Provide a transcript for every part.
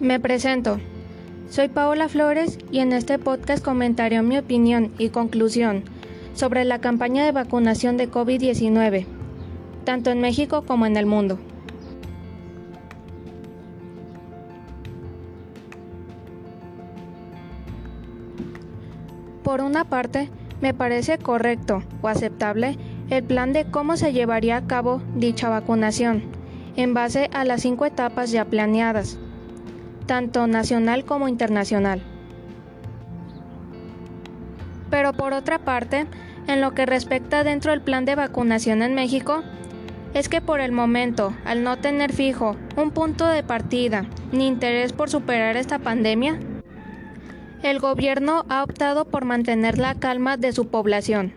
Me presento. Soy Paola Flores y en este podcast comentaré mi opinión y conclusión sobre la campaña de vacunación de COVID-19, tanto en México como en el mundo. Por una parte, me parece correcto o aceptable el plan de cómo se llevaría a cabo dicha vacunación, en base a las cinco etapas ya planeadas, tanto nacional como internacional. Pero por otra parte, en lo que respecta dentro del plan de vacunación en México, es que por el momento, al no tener fijo un punto de partida ni interés por superar esta pandemia, el gobierno ha optado por mantener la calma de su población.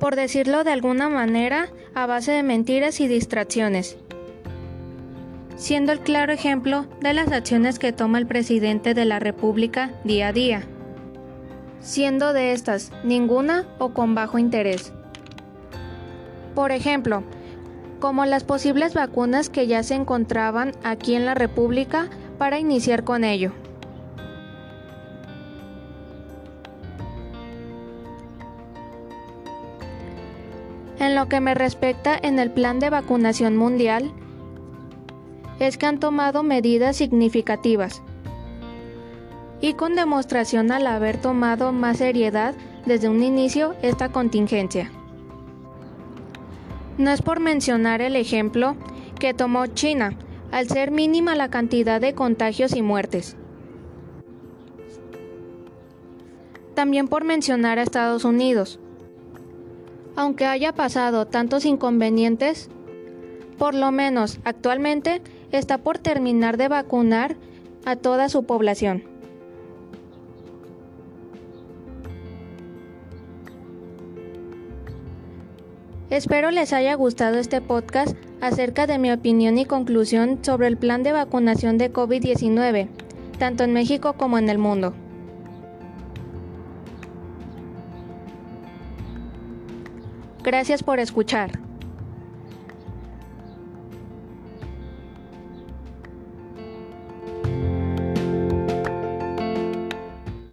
Por decirlo de alguna manera, a base de mentiras y distracciones. Siendo el claro ejemplo de las acciones que toma el presidente de la República día a día. Siendo de estas ninguna o con bajo interés. Por ejemplo, como las posibles vacunas que ya se encontraban aquí en la República para iniciar con ello. En lo que me respecta en el plan de vacunación mundial, es que han tomado medidas significativas y con demostración al haber tomado más seriedad desde un inicio esta contingencia. No es por mencionar el ejemplo que tomó China, al ser mínima la cantidad de contagios y muertes. También por mencionar a Estados Unidos, aunque haya pasado tantos inconvenientes, por lo menos actualmente está por terminar de vacunar a toda su población. Espero les haya gustado este podcast acerca de mi opinión y conclusión sobre el plan de vacunación de COVID-19, tanto en México como en el mundo. Gracias por escuchar.